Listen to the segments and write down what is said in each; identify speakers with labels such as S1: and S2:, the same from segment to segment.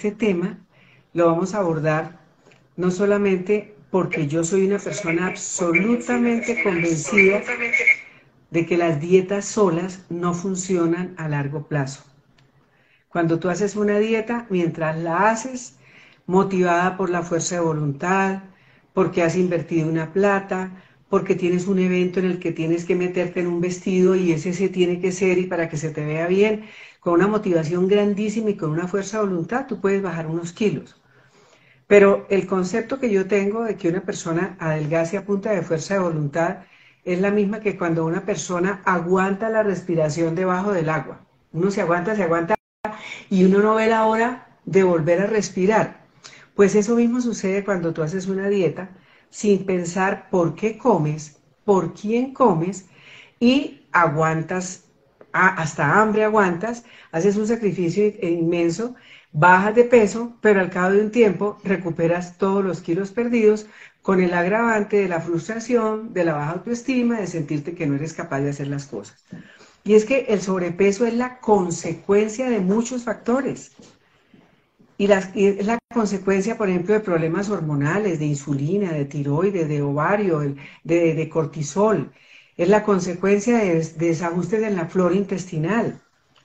S1: este tema lo vamos a abordar no solamente porque yo soy una persona absolutamente convencida de que las dietas solas no funcionan a largo plazo. Cuando tú haces una dieta, mientras la haces, motivada por la fuerza de voluntad, porque has invertido una plata, porque tienes un evento en el que tienes que meterte en un vestido y ese se tiene que ser y para que se te vea bien, con una motivación grandísima y con una fuerza de voluntad, tú puedes bajar unos kilos. Pero el concepto que yo tengo de que una persona adelgace a punta de fuerza de voluntad es la misma que cuando una persona aguanta la respiración debajo del agua. Uno se aguanta, se aguanta y uno no ve la hora de volver a respirar. Pues eso mismo sucede cuando tú haces una dieta sin pensar por qué comes, por quién comes y aguantas, hasta hambre aguantas, haces un sacrificio inmenso, bajas de peso, pero al cabo de un tiempo recuperas todos los kilos perdidos con el agravante de la frustración, de la baja autoestima, de sentirte que no eres capaz de hacer las cosas. Y es que el sobrepeso es la consecuencia de muchos factores. Y, es la consecuencia, por ejemplo, de problemas hormonales, de insulina, de tiroides, de ovario, de, cortisol. Es la consecuencia de, desajustes en la flora intestinal.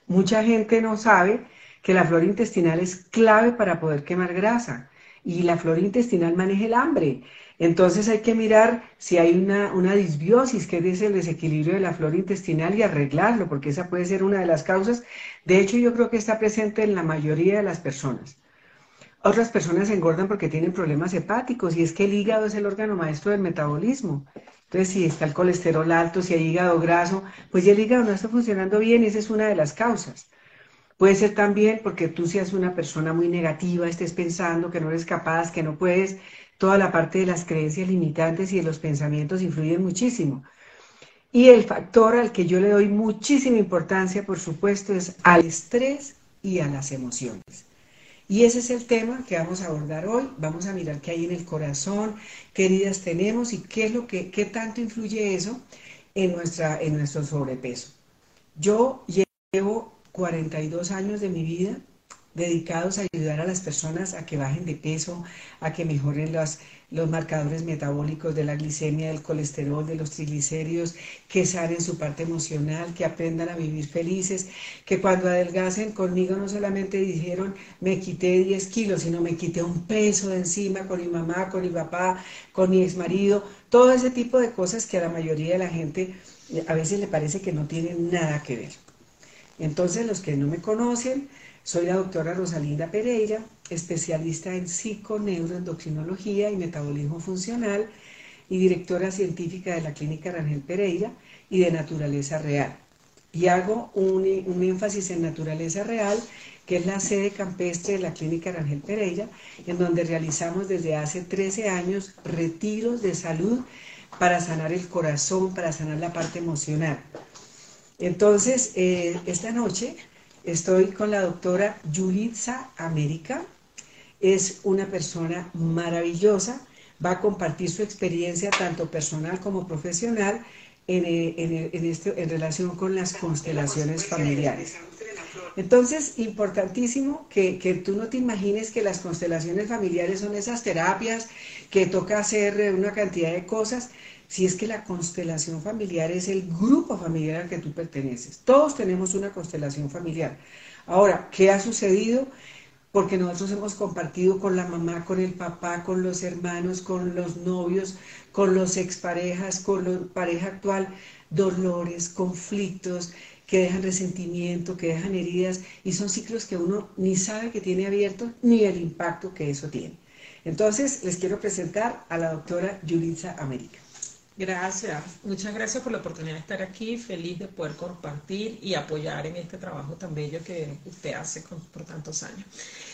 S1: Mucha gente no sabe que la flora intestinal es clave para poder quemar grasa y la flora intestinal maneja el hambre. Entonces hay que mirar si hay una, disbiosis, que es el desequilibrio de la flora intestinal y arreglarlo, porque esa puede ser una de las causas. De hecho, yo creo que está presente en la mayoría de las personas. Otras personas engordan porque tienen problemas hepáticos y es que el hígado es el órgano maestro del metabolismo. Entonces, si está el colesterol alto, si hay hígado graso, pues ya el hígado no está funcionando bien esa es una de las causas. Puede ser también porque tú seas una persona muy negativa, estés pensando que no eres capaz, que no puedes. Toda la parte de las creencias limitantes y de los pensamientos influyen muchísimo. Y el factor al que yo le doy muchísima importancia, por supuesto, es al estrés y a las emociones. Y ese es el tema que vamos a abordar hoy. Vamos a mirar qué hay en el corazón, qué heridas tenemos y qué es lo que, qué tanto influye eso en, nuestra, en nuestro sobrepeso. Yo llevo 42 años de mi vida dedicados a ayudar a las personas a que bajen de peso, a que mejoren los, los marcadores metabólicos de la glicemia, del colesterol, de los triglicéridos, que sanen su parte emocional, que aprendan a vivir felices, que cuando adelgacen conmigo no solamente dijeron me quité 10 kilos, sino me quité un peso de encima con mi mamá, con mi papá, con mi ex marido, todo ese tipo de cosas que a la mayoría de la gente a veces le parece que no tienen nada que ver. Entonces los que no me conocen, soy la doctora Rosalinda Pereira, especialista en psiconeuroendocrinología y metabolismo funcional y directora científica de la Clínica Rangel Pereira y de Naturaleza Real. Y hago un, énfasis en Naturaleza Real, que es la sede campestre de la Clínica Rangel Pereira, en donde realizamos desde hace 13 años retiros de salud para sanar el corazón, para sanar la parte emocional. Entonces, eh, esta noche Estoy con la doctora Yulitza América. Es una persona maravillosa. Va a compartir su experiencia tanto personal como profesional en, eh, este, en relación con las constelaciones familiares. Entonces, importantísimo que, que, tú no te imagines que las constelaciones familiares son esas terapias que toca hacer una cantidad de cosas, si es que la constelación familiar es el grupo familiar al que tú perteneces. Todos tenemos una constelación familiar. Ahora, ¿qué ha sucedido? Porque nosotros hemos compartido con la mamá, con el papá, con los hermanos, con los novios, con los exparejas, con la pareja actual, dolores, conflictos que dejan resentimiento, que dejan heridas, y son ciclos que uno ni sabe que tiene abiertos, ni el impacto que eso tiene. Entonces, les quiero presentar a la doctora Yulitza América.
S2: Gracias, muchas gracias por la oportunidad de estar aquí, feliz de poder compartir y apoyar en este trabajo tan bello que usted hace por tantos años.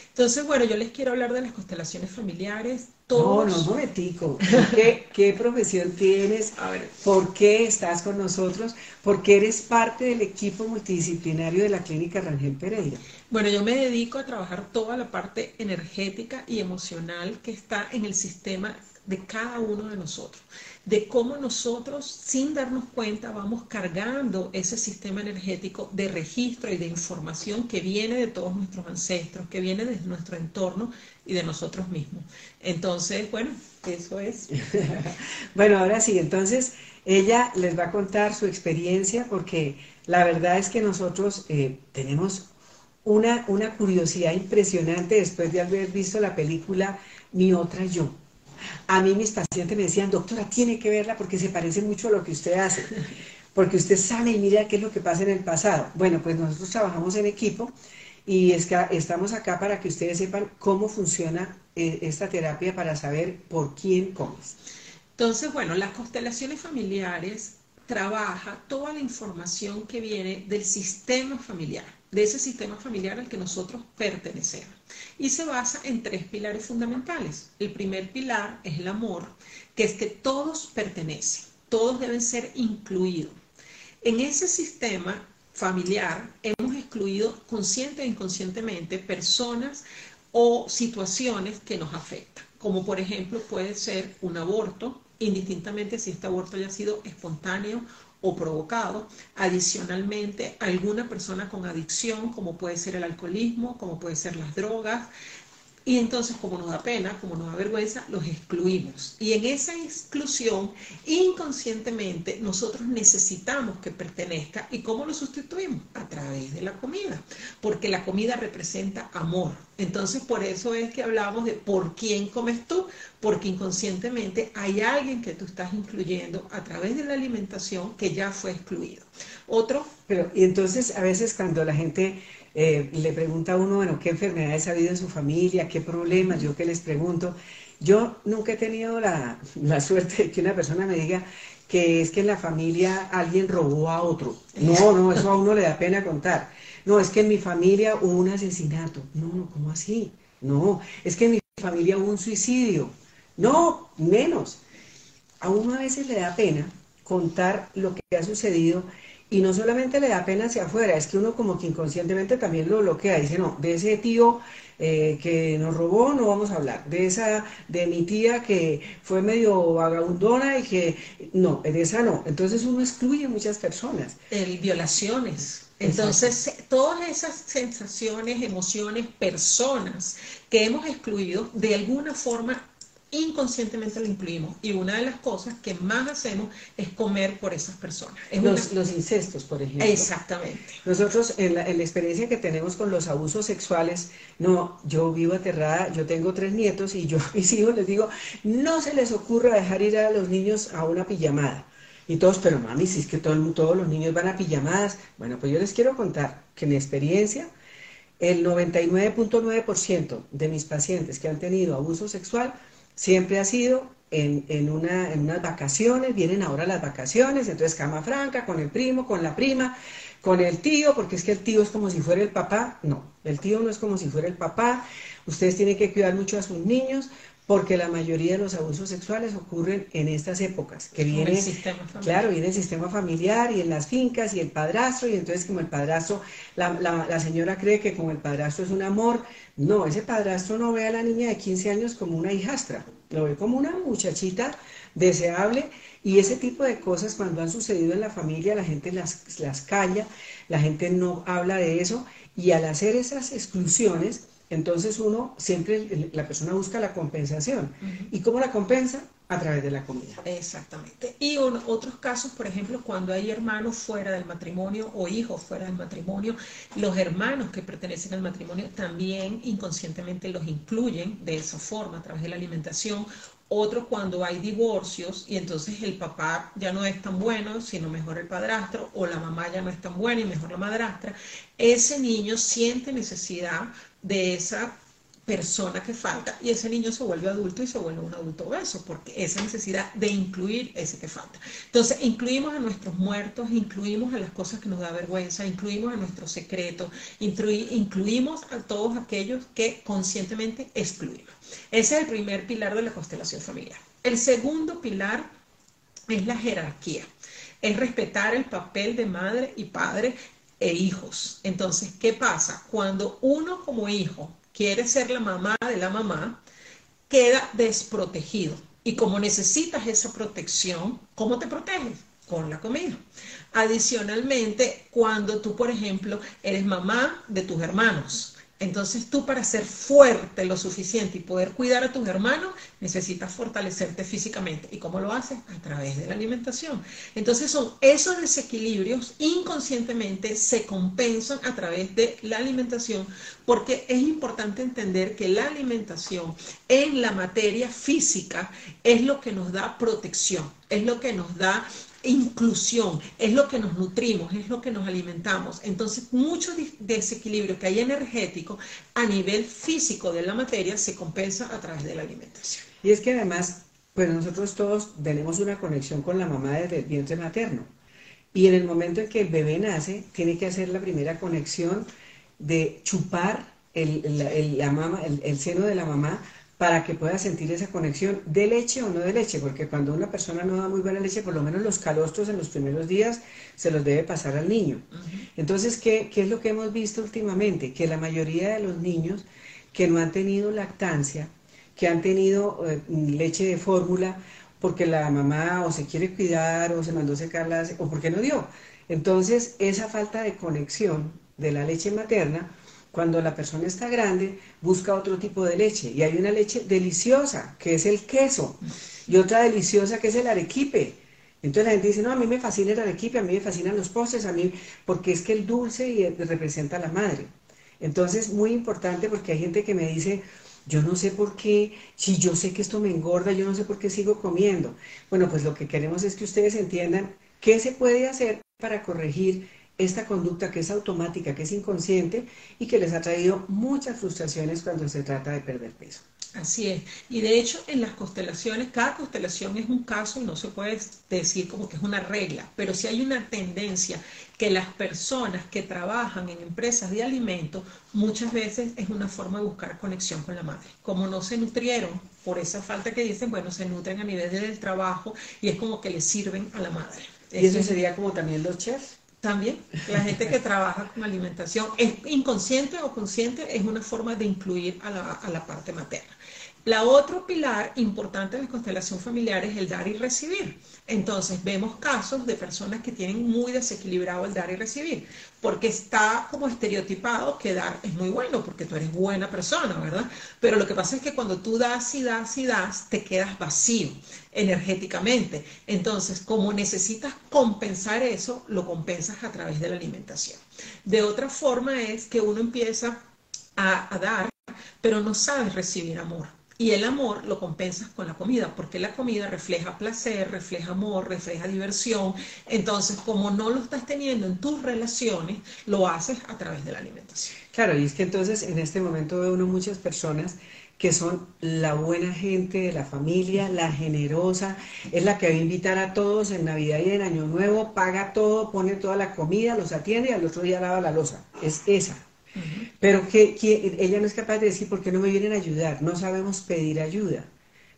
S2: Entonces, bueno, yo les quiero hablar de las constelaciones familiares.
S1: Todos... No, no, un momentico. ¿Qué, ¿Qué, profesión tienes? A ver. ¿Por qué estás con nosotros? ¿Por qué eres parte del equipo multidisciplinario de la Clínica Rangel Pereira?
S2: Bueno, yo me dedico a trabajar toda la parte energética y emocional que está en el sistema de cada uno de nosotros, de cómo nosotros sin darnos cuenta vamos cargando ese sistema energético de registro y de información que viene de todos nuestros ancestros, que viene de nuestro entorno y de nosotros mismos. Entonces, bueno, eso es.
S1: bueno, ahora sí, entonces ella les va a contar su experiencia porque la verdad es que nosotros eh, tenemos una, una curiosidad impresionante después de haber visto la película Mi otra yo. A mí mis pacientes me decían, doctora, tiene que verla porque se parece mucho a lo que usted hace, porque usted sabe y mira qué es lo que pasa en el pasado. Bueno, pues nosotros trabajamos en equipo y es que estamos acá para que ustedes sepan cómo funciona eh, esta terapia para saber por quién comes.
S2: Entonces, bueno, las constelaciones familiares trabaja toda la información que viene del sistema familiar, de ese sistema familiar al que nosotros pertenecemos. Y se basa en tres pilares fundamentales. El primer pilar es el amor, que es que todos pertenecen, todos deben ser incluidos. En ese sistema familiar hemos excluido consciente e inconscientemente personas o situaciones que nos afectan, como por ejemplo puede ser un aborto, indistintamente si este aborto haya sido espontáneo o provocado. Adicionalmente, alguna persona con adicción, como puede ser el alcoholismo, como puede ser las drogas, y entonces, como nos da pena, como nos da vergüenza, los excluimos. Y en esa exclusión, inconscientemente, nosotros necesitamos que pertenezca. ¿Y cómo lo sustituimos? A través de la comida. Porque la comida representa amor. Entonces, por eso es que hablamos de por quién comes tú. Porque inconscientemente hay alguien que tú estás incluyendo a través de la alimentación que ya fue excluido. Otro.
S1: Pero, y entonces, a veces cuando la gente eh, le pregunta a uno, bueno, ¿qué enfermedades ha habido en su familia? ¿Qué problemas? Yo que les pregunto. Yo nunca he tenido la, suerte de que una persona me diga que es que en la familia alguien robó a otro. No, no, eso a uno le da pena contar. No, es que en mi familia hubo un asesinato. No, no, ¿cómo así? No, es que en mi familia hubo un suicidio. No, menos. A uno a veces le da pena contar lo que ha sucedido y no solamente le da pena hacia afuera, es que uno como que inconscientemente también lo bloquea, dice, no, de ese tío eh, que nos robó no vamos a hablar, de esa, de mi tía que fue medio vagabundona y que, no, de esa no. Entonces uno excluye muchas personas.
S2: El, violaciones. Entonces, todas esas sensaciones, emociones, personas que hemos excluido, de alguna forma inconscientemente lo incluimos. Y una de las cosas que más hacemos es comer por esas personas.
S1: los, incestos, por ejemplo.
S2: Exactamente.
S1: Nosotros, en la, experiencia que tenemos con los abusos sexuales, no, yo vivo aterrada, yo tengo tres nietos y yo a mis hijos les digo, no se les ocurra dejar ir a los niños a una pijamada. Y todos, pero mami, si es que todo, todos los niños van a pijamadas. Bueno, pues yo les quiero contar que mi experiencia, el 99.9% de mis pacientes que han tenido abuso sexual Siempre ha sido en, una, en unas vacaciones, vienen ahora las vacaciones, entonces cama franca, con el primo, con la prima, con el tío, porque es que el tío es como si fuera el papá. No, el tío no es como si fuera el papá. Ustedes tienen que cuidar mucho a sus niños, porque la mayoría de los abusos sexuales ocurren en estas épocas, que viene, el sistema claro, viene el sistema familiar y en las fincas y el padrastro, y entonces como el padrastro, la, señora cree que como el padrastro es un amor, no, ese padrastro no ve a la niña de 15 años como una hijastra, lo ve como una muchachita deseable, y ese tipo de cosas cuando han sucedido en la familia, la gente las, las calla, la gente no habla de eso, y al hacer esas exclusiones, entonces uno siempre, la persona busca la compensación. ¿Y cómo la compensa? A través de la comida.
S2: Exactamente. Y otros casos, por ejemplo, cuando hay hermanos fuera del matrimonio o hijos fuera del matrimonio, los hermanos que pertenecen al matrimonio también inconscientemente los incluyen de esa forma, a través de la alimentación otros cuando hay divorcios y entonces el papá ya no es tan bueno, sino mejor el padrastro, o la mamá ya no es tan buena y mejor la madrastra, ese niño siente necesidad de esa persona que falta y ese niño se vuelve adulto y se vuelve un adulto obeso porque esa necesidad de incluir ese que falta. Entonces, incluimos a nuestros muertos, incluimos a las cosas que nos da vergüenza, incluimos a nuestros secretos, incluimos a todos aquellos que conscientemente excluimos. Ese es el primer pilar de la constelación familiar. El segundo pilar es la jerarquía, es respetar el papel de madre y padre e hijos. Entonces, ¿qué pasa? Cuando uno como hijo quiere ser la mamá de la mamá, queda desprotegido. Y como necesitas esa protección, ¿cómo te proteges? Con la comida. Adicionalmente, cuando tú, por ejemplo, eres mamá de tus hermanos, entonces tú para ser fuerte lo suficiente y poder cuidar a tus hermanos, necesitas fortalecerte físicamente. ¿Y cómo lo haces? A través de la alimentación. Entonces son esos desequilibrios inconscientemente se compensan a través de la alimentación porque es importante entender que la alimentación en la materia física es lo que nos da protección, es lo que nos da inclusión, es lo que nos nutrimos, es lo que nos alimentamos. Entonces, mucho desequilibrio que hay energético a nivel físico de la materia se compensa a través de la alimentación.
S1: Y es que además, pues nosotros todos tenemos una conexión con la mamá desde el vientre materno. Y en el momento en que el bebé nace, tiene que hacer la primera conexión de chupar el, la mama, el seno de la mamá para que pueda sentir esa conexión de leche o no de leche, porque cuando una persona no da muy buena leche, por lo menos los calostros en los primeros días se los debe pasar al niño. Entonces, ¿qué, es lo que hemos visto últimamente? Que la mayoría de los niños que no han tenido lactancia, que han tenido eh, leche de fórmula, porque la mamá o se quiere cuidar o se mandó secar las, o porque no dio. Entonces, esa falta de conexión de la leche materna, cuando la persona está grande, busca otro tipo de leche. Y hay una leche deliciosa, que es el queso, y otra deliciosa, que es el arequipe. Entonces la gente dice, no, a mí me fascina el arequipe, a mí me fascinan los postres, a mí, porque es que el dulce representa a la madre. Entonces, muy importante porque hay gente que me dice, yo no sé por qué, si yo sé que esto me engorda, yo no sé por qué sigo comiendo. Bueno, pues lo que queremos es que ustedes entiendan qué se puede hacer para corregir esta conducta que es automática, que es inconsciente y que les ha traído muchas frustraciones cuando se trata de perder peso.
S2: Así es. Y de hecho, en las constelaciones, cada constelación es un caso y no se puede decir como que es una regla, pero sí hay una tendencia que las personas que trabajan en empresas de alimentos muchas veces es una forma de buscar conexión con la madre. Como no se nutrieron por esa falta que dicen, bueno, se nutren a nivel del trabajo y es como que le sirven a la madre.
S1: ¿Y eso sería como también los chefs?
S2: También, la gente que trabaja con alimentación, es inconsciente o consciente, es una forma de incluir a la, a la parte materna. La otro pilar importante de la constelación familiar es el dar y recibir. Entonces vemos casos de personas que tienen muy desequilibrado el dar y recibir, porque está como estereotipado que dar es muy bueno, porque tú eres buena persona, ¿verdad? Pero lo que pasa es que cuando tú das y das y das, te quedas vacío energéticamente. Entonces, como necesitas compensar eso, lo compensas a través de la alimentación. De otra forma es que uno empieza a, dar, pero no sabes recibir amor. Y el amor lo compensas con la comida, porque la comida refleja placer, refleja amor, refleja diversión. Entonces, como no lo estás teniendo en tus relaciones, lo haces a través de la alimentación.
S1: Claro, y es que entonces en este momento veo uno muchas personas que son la buena gente de la familia, la generosa, es la que va a invitar a todos en Navidad y en Año Nuevo, paga todo, pone toda la comida, los atiende y al otro día lava la losa. Es esa. Pero que, ella no es capaz de decir por qué no me vienen a ayudar. No sabemos pedir ayuda,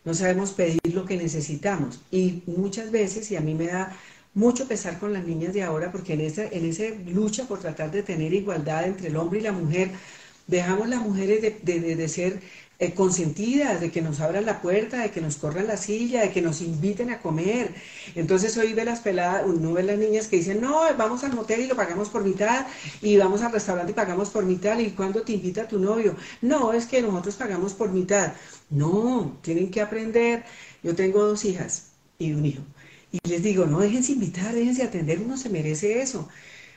S1: no sabemos pedir lo que necesitamos. Y muchas veces, y a mí me da mucho pesar con las niñas de ahora, porque en esa, en esa lucha por tratar de tener igualdad entre el hombre y la mujer, dejamos las mujeres de, de ser eh, consentidas, de que nos abran la puerta, de que nos corran la silla, de que nos inviten a comer. Entonces hoy ve las peladas, uno ve las niñas que dicen, no, vamos al motel y lo pagamos por mitad, y vamos al restaurante y pagamos por mitad, y cuando te invita tu novio, no, es que nosotros pagamos por mitad. No, tienen que aprender. Yo tengo dos hijas y un hijo. Y les digo, no, déjense invitar, déjense atender, uno se merece eso.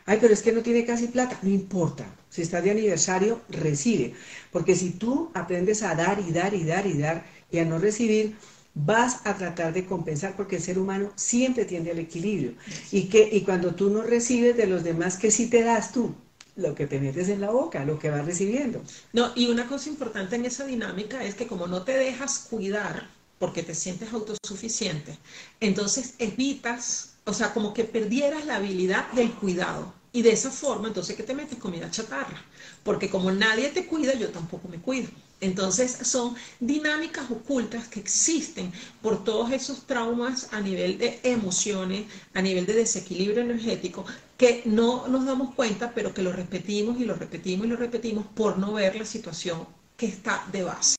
S1: Ay, pero es que no tiene casi plata. No importa. Si estás de aniversario, recibe. Porque si tú aprendes a dar y dar y dar y dar y a no recibir, vas a tratar de compensar porque el ser humano siempre tiende al equilibrio. Y, que, y cuando tú no recibes de los demás, ¿qué sí te das tú? Lo que te metes en la boca, lo que vas recibiendo.
S2: No, y una cosa importante en esa dinámica es que como no te dejas cuidar porque te sientes autosuficiente, entonces evitas, o sea, como que perdieras la habilidad del cuidado. Y de esa forma, entonces, ¿qué te metes? Comida chatarra. Porque como nadie te cuida, yo tampoco me cuido. Entonces, son dinámicas ocultas que existen por todos esos traumas a nivel de emociones, a nivel de desequilibrio energético, que no nos damos cuenta, pero que lo repetimos y lo repetimos y lo repetimos por no ver la situación que está de base.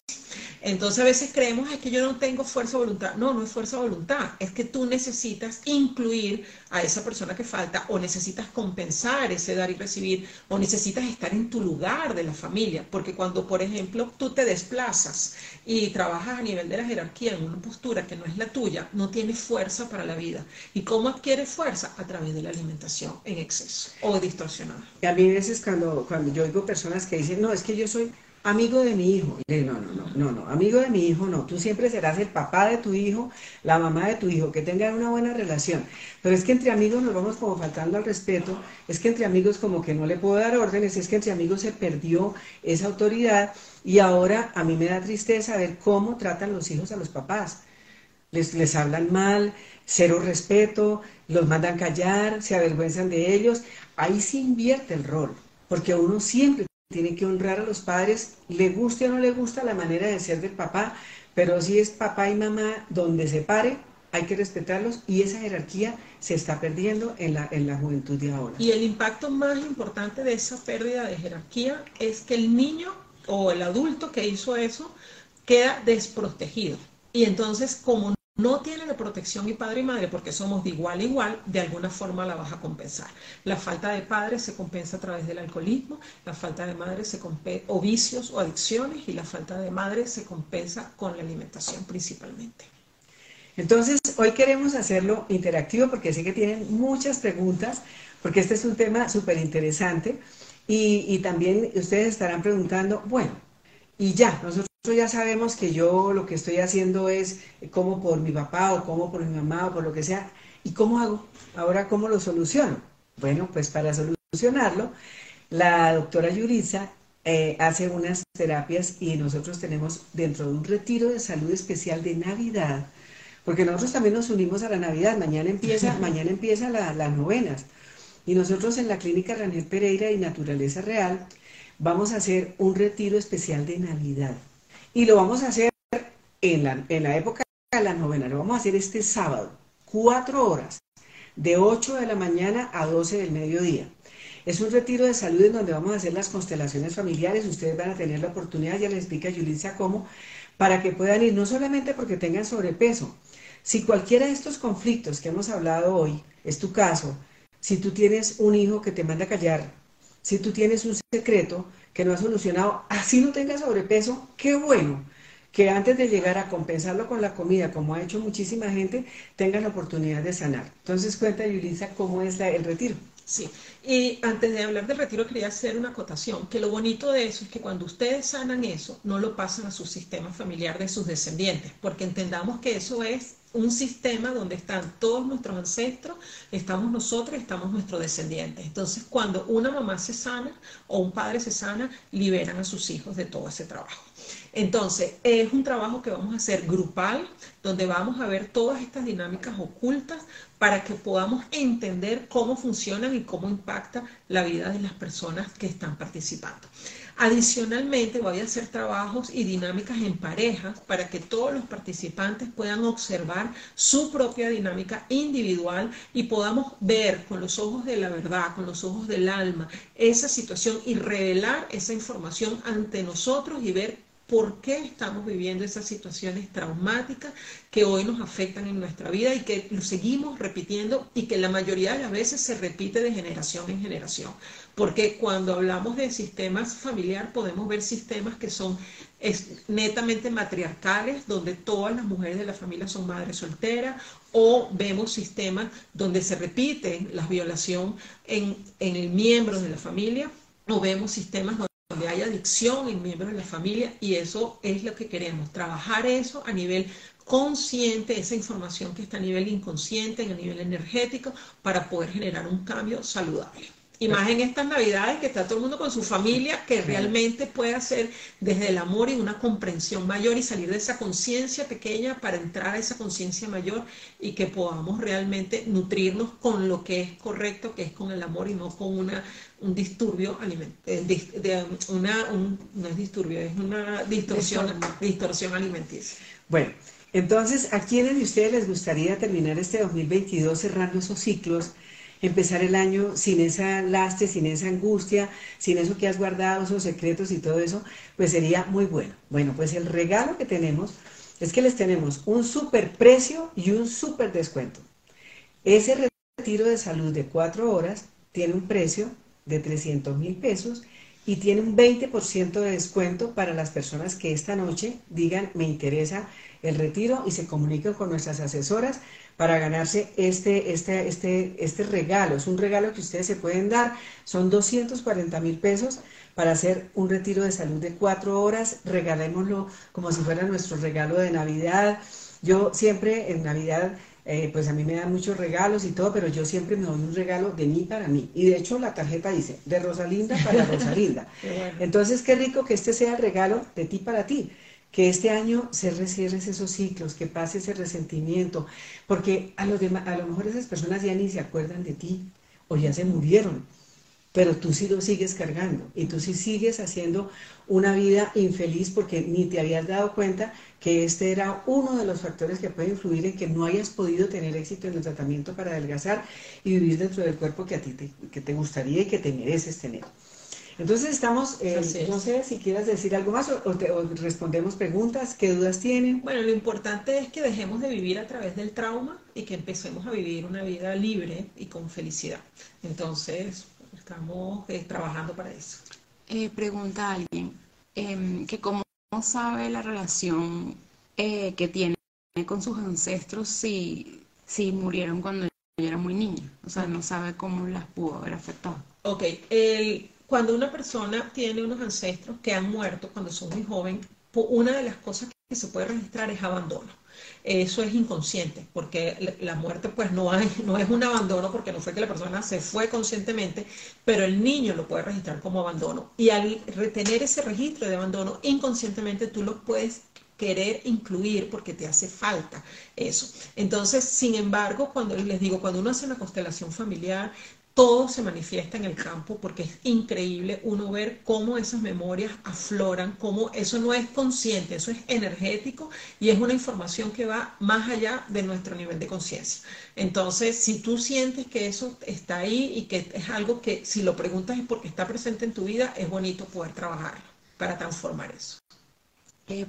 S2: Entonces a veces creemos es que yo no tengo fuerza de voluntad. No, no es fuerza de voluntad. Es que tú necesitas incluir a esa persona que falta o necesitas compensar ese dar y recibir o necesitas estar en tu lugar de la familia. Porque cuando, por ejemplo, tú te desplazas y trabajas a nivel de la jerarquía en una postura que no es la tuya, no tienes fuerza para la vida. ¿Y cómo adquieres fuerza? A través de la alimentación en exceso o distorsionada.
S1: Y a mí a veces cuando, cuando yo oigo personas que dicen, no, es que yo soy amigo de mi hijo. no, no, no, no, no, amigo de mi hijo no. Tú siempre serás el papá de tu hijo, la mamá de tu hijo, que tengan una buena relación. Pero es que entre amigos nos vamos como faltando al respeto, es que entre amigos como que no le puedo dar órdenes, es que entre amigos se perdió esa autoridad y ahora a mí me da tristeza ver cómo tratan los hijos a los papás. Les, les hablan mal, cero respeto, los mandan callar, se avergüenzan de ellos. Ahí se invierte el rol, porque uno siempre tiene que honrar a los padres, le guste o no le gusta la manera de ser del papá, pero si es papá y mamá donde se pare, hay que respetarlos y esa jerarquía se está perdiendo en la, en la juventud de ahora.
S2: Y el impacto más importante de esa pérdida de jerarquía es que el niño o el adulto que hizo eso queda desprotegido. Y entonces, como no tiene la protección y padre y madre porque somos de igual a igual, de alguna forma la vas a compensar. La falta de padre se compensa a través del alcoholismo, la falta de madre se compensa, o vicios o adicciones, y la falta de madre se compensa con la alimentación principalmente.
S1: Entonces, hoy queremos hacerlo interactivo porque sé que tienen muchas preguntas, porque este es un tema súper interesante y, y también ustedes estarán preguntando, bueno, y ya, nosotros ya sabemos que yo lo que estoy haciendo es como por mi papá o como por mi mamá o por lo que sea. ¿Y cómo hago? Ahora, ¿cómo lo soluciono? Bueno, pues para solucionarlo, la doctora Yuriza eh, hace unas terapias y nosotros tenemos dentro de un retiro de salud especial de Navidad, porque nosotros también nos unimos a la Navidad. Mañana empieza, mañana empieza las novenas. Y nosotros en la clínica Raniel Pereira y Naturaleza Real vamos a hacer un retiro especial de Navidad. Y lo vamos a hacer en la, en la época de la novena, lo vamos a hacer este sábado, cuatro horas, de 8 de la mañana a 12 del mediodía. Es un retiro de salud en donde vamos a hacer las constelaciones familiares. Ustedes van a tener la oportunidad, ya les explica Yulisa cómo, para que puedan ir, no solamente porque tengan sobrepeso. Si cualquiera de estos conflictos que hemos hablado hoy es tu caso, si tú tienes un hijo que te manda a callar, si tú tienes un secreto que no has solucionado, así no tengas sobrepeso, qué bueno que antes de llegar a compensarlo con la comida, como ha hecho muchísima gente, tengan la oportunidad de sanar. Entonces cuenta, Yulisa, cómo es el retiro.
S2: Sí, y antes de hablar del retiro quería hacer una acotación, que lo bonito de eso es que cuando ustedes sanan eso, no lo pasan a su sistema familiar de sus descendientes, porque entendamos que eso es un sistema donde están todos nuestros ancestros, estamos nosotros, estamos nuestros descendientes. Entonces, cuando una mamá se sana o un padre se sana, liberan a sus hijos de todo ese trabajo. Entonces, es un trabajo que vamos a hacer grupal, donde vamos a ver todas estas dinámicas ocultas para que podamos entender cómo funcionan y cómo impacta la vida de las personas que están participando. Adicionalmente, voy a hacer trabajos y dinámicas en parejas para que todos los participantes puedan observar su propia dinámica individual y podamos ver con los ojos de la verdad, con los ojos del alma, esa situación y revelar esa información ante nosotros y ver por qué estamos viviendo esas situaciones traumáticas que hoy nos afectan en nuestra vida y que lo seguimos repitiendo y que la mayoría de las veces se repite de generación en generación. Porque cuando hablamos de sistemas familiar podemos ver sistemas que son netamente matriarcales, donde todas las mujeres de la familia son madres solteras, o vemos sistemas donde se repite la violación en, en el miembro de la familia, o vemos sistemas donde hay adicción en miembros de la familia y eso es lo que queremos, trabajar eso a nivel consciente, esa información que está a nivel inconsciente, a nivel energético, para poder generar un cambio saludable. Y más en estas navidades que está todo el mundo con su familia, que realmente puede hacer desde el amor y una comprensión mayor y salir de esa conciencia pequeña para entrar a esa conciencia mayor y que podamos realmente nutrirnos con lo que es correcto, que es con el amor y no con una, un disturbio alimenticio. De, una, no es disturbio, es una distorsión, distorsión alimenticia.
S1: Bueno, entonces, ¿a quiénes de ustedes les gustaría terminar este 2022 cerrando esos ciclos? Empezar el año sin esa lastre, sin esa angustia, sin eso que has guardado, esos secretos y todo eso, pues sería muy bueno. Bueno, pues el regalo que tenemos es que les tenemos un super precio y un super descuento. Ese retiro de salud de cuatro horas tiene un precio de 300 mil pesos y tiene un 20% de descuento para las personas que esta noche digan me interesa el retiro y se comuniquen con nuestras asesoras para ganarse este, este, este, este regalo. Es un regalo que ustedes se pueden dar. Son 240 mil pesos para hacer un retiro de salud de cuatro horas. Regalémoslo como si fuera nuestro regalo de Navidad. Yo siempre en Navidad, eh, pues a mí me dan muchos regalos y todo, pero yo siempre me doy un regalo de mí para mí. Y de hecho la tarjeta dice, de Rosalinda para Rosalinda. Entonces, qué rico que este sea el regalo de ti para ti que este año se cierres esos ciclos, que pase ese resentimiento, porque a, los a lo mejor esas personas ya ni se acuerdan de ti o ya se murieron, pero tú sí lo sigues cargando y tú sí sigues haciendo una vida infeliz porque ni te habías dado cuenta que este era uno de los factores que puede influir en que no hayas podido tener éxito en el tratamiento para adelgazar y vivir dentro del cuerpo que a ti que te gustaría y que te mereces tener. Entonces estamos, eh, no sé si quieras decir algo más o, respondemos preguntas, qué dudas tienen.
S2: Bueno, lo importante es que dejemos de vivir a través del trauma y que empecemos a vivir una vida libre y con felicidad. Entonces, estamos eh, trabajando para eso.
S3: Eh, pregunta a alguien, em, que cómo sabe la relación que tiene con sus ancestros si, si murieron cuando ella era muy niña, o sea, no sabe cómo las pudo haber afectado.
S2: Ok, el cuando una persona tiene unos ancestros que han muerto cuando son muy joven, una de las cosas que se puede registrar es abandono. Eso es inconsciente, porque la muerte pues no, no es un abandono porque no fue que la persona se fue conscientemente, pero el niño lo puede registrar como abandono. Y al retener ese registro de abandono, inconscientemente tú lo puedes querer incluir porque te hace falta eso. Entonces, sin embargo, cuando les digo, cuando uno hace una constelación familiar, todo se manifiesta en el campo porque es increíble uno ver cómo esas memorias afloran, cómo eso no es consciente, eso es energético y es una información que va más allá de nuestro nivel de conciencia. Entonces, si tú sientes que eso está ahí y que es algo que si lo preguntas es porque está presente en tu vida, es bonito poder trabajarlo para transformar eso.
S3: Eh,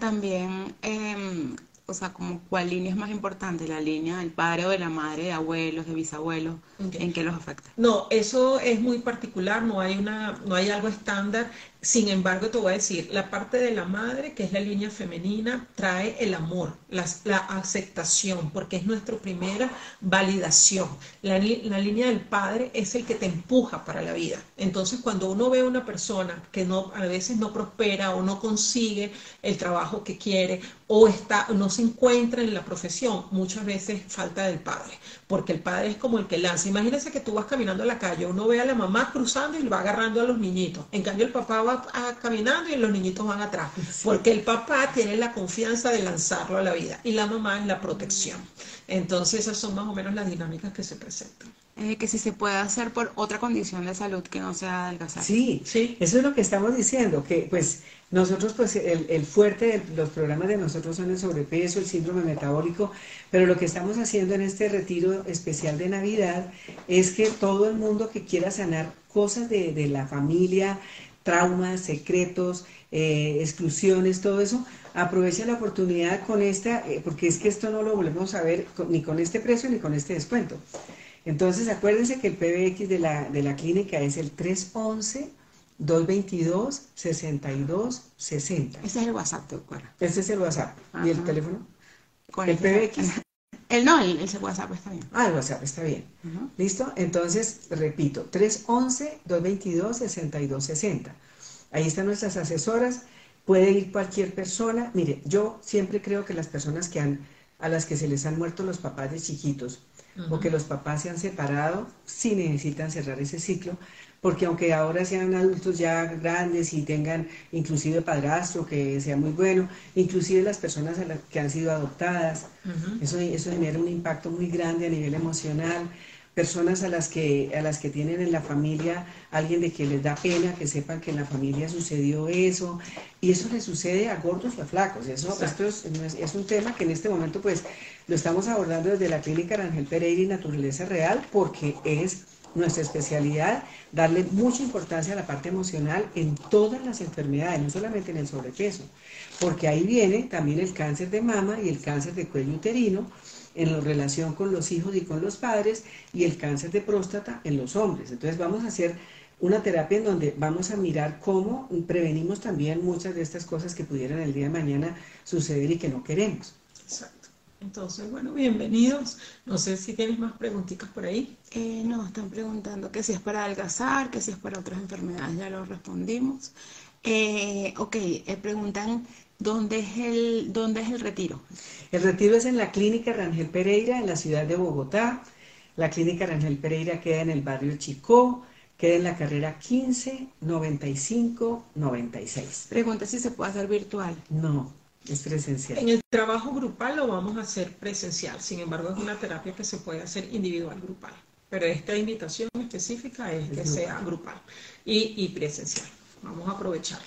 S3: también em, o sea, como cuál línea es más importante, la línea del padre o de la madre, de abuelos, de bisabuelos, ¿en qué los afecta?
S2: No, eso es muy particular, no hay una, no hay algo estándar. Sin embargo, te voy a decir, la parte de la madre, que es la línea femenina, trae el amor, la, aceptación, porque es nuestra primera validación. La, línea del padre es el que te empuja para la vida. Entonces, cuando uno ve a una persona que no, a veces no prospera o no consigue el trabajo que quiere o está, no se encuentra en la profesión, muchas veces falta del padre, porque el padre es como el que lanza. Imagínense que tú vas caminando a la calle, uno ve a la mamá cruzando y va agarrando a los niñitos. En cambio, el papá va caminando y los niñitos van atrás, porque el papá tiene la confianza de lanzarlo a la vida y la mamá es la protección. Entonces esas son más o menos las dinámicas que se presentan.
S3: Eh, que si se puede hacer por otra condición de salud que no sea adelgazar.
S1: Sí, sí, eso es lo que estamos diciendo, que pues nosotros, pues el, fuerte de los programas de nosotros son el sobrepeso, el síndrome metabólico, pero lo que estamos haciendo en este retiro especial de Navidad es que todo el mundo que quiera sanar cosas de, de la familia, traumas, secretos, eh, exclusiones, todo eso, aprovecha la oportunidad con esta, eh, porque es que esto no lo volvemos a ver ni con este precio ni con este descuento. Entonces acuérdense que el PBX de la, de la clínica es el 311 222 6260.
S3: Ese es el WhatsApp, doctora.
S1: Ese es el WhatsApp. ¿Y el teléfono? el PBX.
S3: El no, el, WhatsApp está bien.
S1: Ah, el WhatsApp está bien. ¿Listo? Entonces, repito, 311-222-6260. Ahí están nuestras asesoras. Puede ir cualquier persona. Mire, yo siempre creo que las personas que han, a las que se les han muerto los papás de chiquitos, o que los papás se han separado, sí necesitan cerrar ese ciclo, porque aunque ahora sean adultos ya grandes y tengan inclusive padrastro que sea muy bueno, inclusive las personas que han sido adoptadas, eso, eso genera un impacto muy grande a nivel emocional, personas a las que a las que tienen en la familia alguien de que les da pena que sepan que en la familia sucedió eso y eso le sucede a gordos y a flacos. Eso esto es, es, un tema que en este momento pues lo estamos abordando desde la clínica Ángel Pereira y Naturaleza Real porque es nuestra especialidad darle mucha importancia a la parte emocional en todas las enfermedades no solamente en el sobrepeso porque ahí viene también el cáncer de mama y el cáncer de cuello uterino en relación con los hijos y con los padres y el cáncer de próstata en los hombres. Entonces vamos a hacer una terapia en donde vamos a mirar cómo prevenimos también muchas de estas cosas que pudieran el día de mañana suceder y que no queremos.
S2: Exacto. Entonces, bueno, bienvenidos. No sé si tienes más preguntitas por ahí.
S3: Eh, no, están preguntando que si es para adelgazar, que si es para otras enfermedades, ya lo respondimos. Eh, ok, eh, preguntan ¿Dónde es el, dónde es el retiro?
S1: El retiro es en la clínica Rangel Pereira, en la ciudad de Bogotá. La clínica Rangel Pereira queda en el barrio Chicó, queda en la carrera 15 95 96.
S3: Pregunta si se puede hacer virtual.
S1: No, es presencial.
S2: En el trabajo grupal lo vamos a hacer presencial, sin embargo es una terapia que se puede hacer individual grupal. Pero esta invitación específica es que sea grupal y, y presencial. Vamos a aprovecharlo.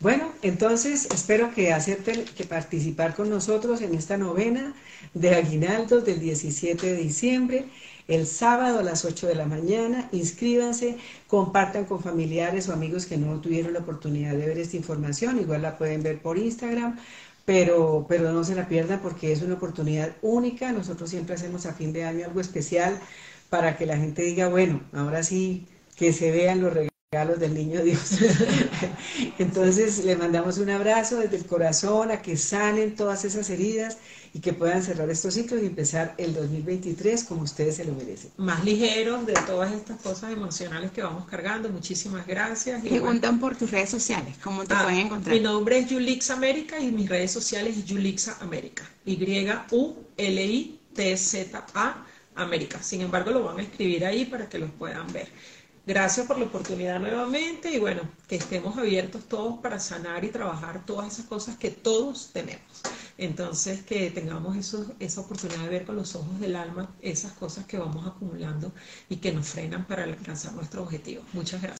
S1: Bueno, entonces espero que acepten que participar con nosotros en esta novena de aguinaldos del 17 de diciembre, el sábado a las 8 de la mañana. Inscríbanse, compartan con familiares o amigos que no tuvieron la oportunidad de ver esta información, igual la pueden ver por Instagram, pero, pero no se la pierdan porque es una oportunidad única. Nosotros siempre hacemos a fin de año algo especial para que la gente diga, bueno, ahora sí que se vean los regalos del niño Dios. Entonces le mandamos un abrazo desde el corazón a que sanen todas esas heridas y que puedan cerrar estos ciclos y empezar el 2023 como ustedes se lo merecen.
S2: Más ligeros de todas estas cosas emocionales que vamos cargando. Muchísimas gracias.
S3: Y Preguntan por tus redes sociales, ¿cómo te ah, pueden encontrar?
S2: Mi nombre es Yulix América y mis redes sociales es Yulixa América. Y-U-L-I-T-Z-A América. Sin embargo, lo van a escribir ahí para que los puedan ver. Gracias por la oportunidad nuevamente y bueno, que estemos abiertos todos para sanar y trabajar todas esas cosas que todos tenemos. Entonces, que tengamos esa oportunidad de ver con los ojos del alma esas cosas que vamos acumulando y que nos frenan para alcanzar nuestro objetivo. Muchas gracias.